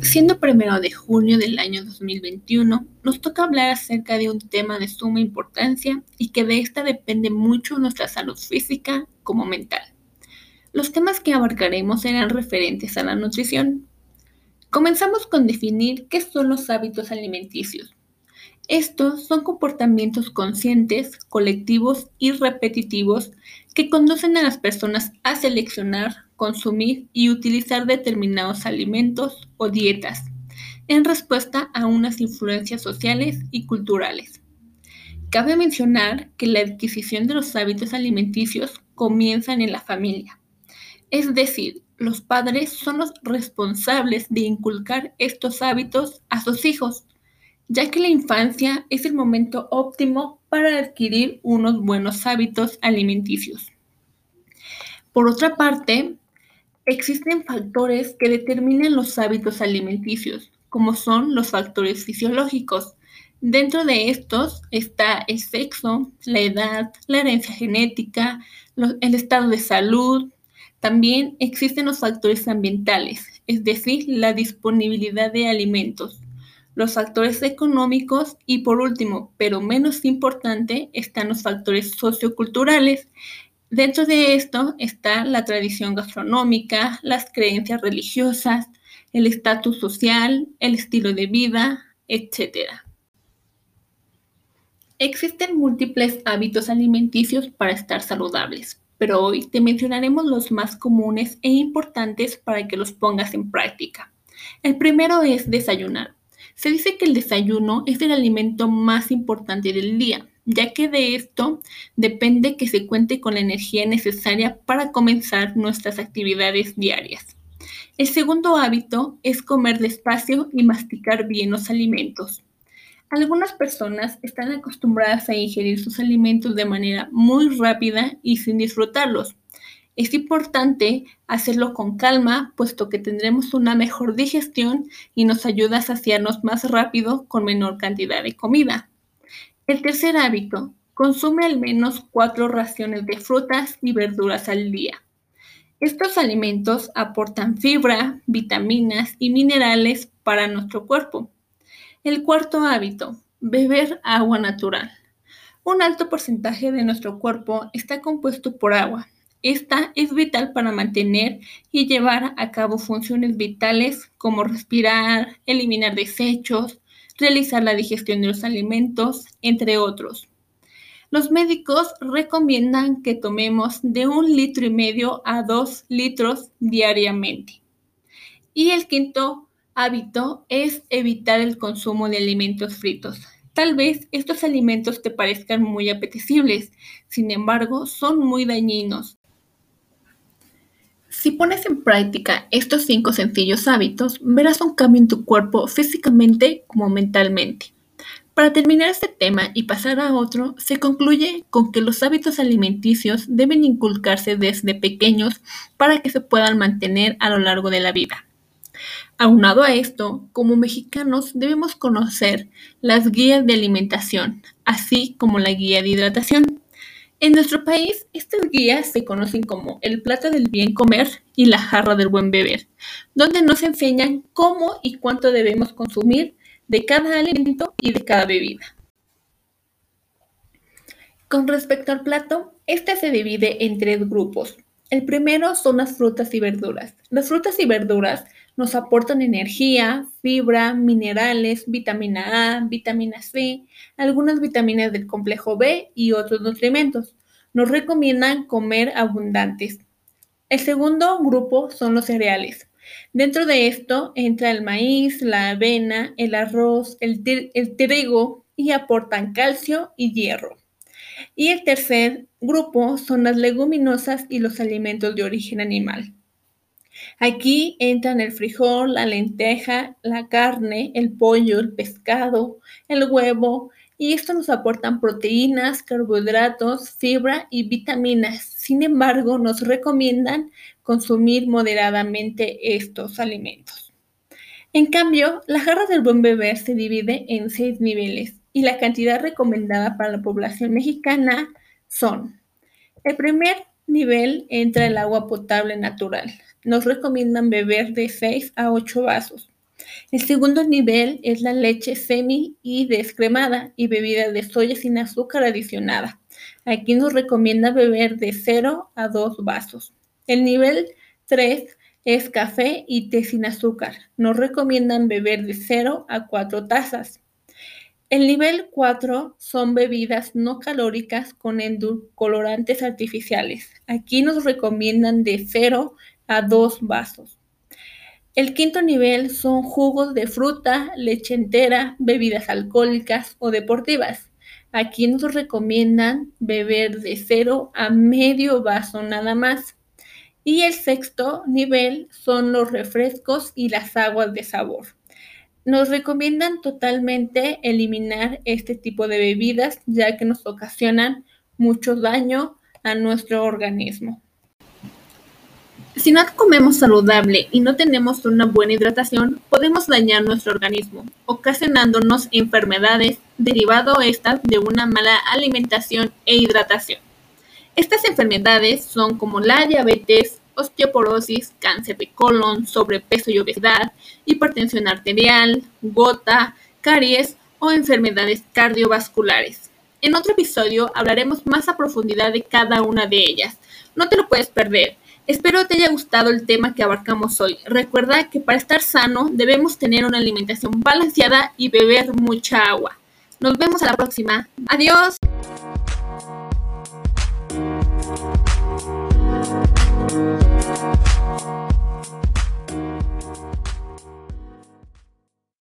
Siendo primero de junio del año 2021, nos toca hablar acerca de un tema de suma importancia y que de esta depende mucho nuestra salud física como mental. Los temas que abarcaremos serán referentes a la nutrición. Comenzamos con definir qué son los hábitos alimenticios. Estos son comportamientos conscientes, colectivos y repetitivos que conducen a las personas a seleccionar, consumir y utilizar determinados alimentos o dietas en respuesta a unas influencias sociales y culturales. Cabe mencionar que la adquisición de los hábitos alimenticios comienzan en la familia, es decir, los padres son los responsables de inculcar estos hábitos a sus hijos ya que la infancia es el momento óptimo para adquirir unos buenos hábitos alimenticios. Por otra parte, existen factores que determinan los hábitos alimenticios, como son los factores fisiológicos. Dentro de estos está el sexo, la edad, la herencia genética, el estado de salud. También existen los factores ambientales, es decir, la disponibilidad de alimentos los factores económicos y por último, pero menos importante, están los factores socioculturales. Dentro de esto está la tradición gastronómica, las creencias religiosas, el estatus social, el estilo de vida, etc. Existen múltiples hábitos alimenticios para estar saludables, pero hoy te mencionaremos los más comunes e importantes para que los pongas en práctica. El primero es desayunar. Se dice que el desayuno es el alimento más importante del día, ya que de esto depende que se cuente con la energía necesaria para comenzar nuestras actividades diarias. El segundo hábito es comer despacio y masticar bien los alimentos. Algunas personas están acostumbradas a ingerir sus alimentos de manera muy rápida y sin disfrutarlos, es importante hacerlo con calma, puesto que tendremos una mejor digestión y nos ayuda a saciarnos más rápido con menor cantidad de comida. El tercer hábito, consume al menos cuatro raciones de frutas y verduras al día. Estos alimentos aportan fibra, vitaminas y minerales para nuestro cuerpo. El cuarto hábito, beber agua natural. Un alto porcentaje de nuestro cuerpo está compuesto por agua esta es vital para mantener y llevar a cabo funciones vitales como respirar, eliminar desechos, realizar la digestión de los alimentos, entre otros. Los médicos recomiendan que tomemos de un litro y medio a dos litros diariamente. Y el quinto hábito es evitar el consumo de alimentos fritos. Tal vez estos alimentos te parezcan muy apetecibles, sin embargo son muy dañinos si pones en práctica estos cinco sencillos hábitos, verás un cambio en tu cuerpo físicamente como mentalmente. Para terminar este tema y pasar a otro, se concluye con que los hábitos alimenticios deben inculcarse desde pequeños para que se puedan mantener a lo largo de la vida. Aunado a esto, como mexicanos debemos conocer las guías de alimentación, así como la guía de hidratación. En nuestro país, estas guías se conocen como el plato del bien comer y la jarra del buen beber, donde nos enseñan cómo y cuánto debemos consumir de cada alimento y de cada bebida. Con respecto al plato, este se divide en tres grupos. El primero son las frutas y verduras. Las frutas y verduras nos aportan energía, fibra, minerales, vitamina A, vitamina C, algunas vitaminas del complejo B y otros nutrimentos. Nos recomiendan comer abundantes. El segundo grupo son los cereales. Dentro de esto entra el maíz, la avena, el arroz, el, el trigo y aportan calcio y hierro. Y el tercer grupo son las leguminosas y los alimentos de origen animal. Aquí entran el frijol, la lenteja, la carne, el pollo, el pescado, el huevo, y esto nos aportan proteínas, carbohidratos, fibra y vitaminas. Sin embargo, nos recomiendan consumir moderadamente estos alimentos. En cambio, la jarra del buen beber se divide en seis niveles y la cantidad recomendada para la población mexicana son, el primer nivel entra el agua potable natural, nos recomiendan beber de 6 a 8 vasos. El segundo nivel es la leche semi y descremada y bebida de soya sin azúcar adicionada. Aquí nos recomienda beber de 0 a 2 vasos. El nivel 3 es café y té sin azúcar. Nos recomiendan beber de 0 a 4 tazas. El nivel 4 son bebidas no calóricas con endulcorantes artificiales. Aquí nos recomiendan de 0 a 2 vasos. El quinto nivel son jugos de fruta, leche entera, bebidas alcohólicas o deportivas. Aquí nos recomiendan beber de 0 a medio vaso nada más. Y el sexto nivel son los refrescos y las aguas de sabor. Nos recomiendan totalmente eliminar este tipo de bebidas ya que nos ocasionan mucho daño a nuestro organismo. Si no comemos saludable y no tenemos una buena hidratación, podemos dañar nuestro organismo, ocasionándonos enfermedades derivado estas de una mala alimentación e hidratación. Estas enfermedades son como la diabetes, osteoporosis, cáncer de colon, sobrepeso y obesidad, hipertensión arterial, gota, caries o enfermedades cardiovasculares. En otro episodio hablaremos más a profundidad de cada una de ellas. No te lo puedes perder. Espero te haya gustado el tema que abarcamos hoy. Recuerda que para estar sano debemos tener una alimentación balanceada y beber mucha agua. Nos vemos a la próxima. Adiós.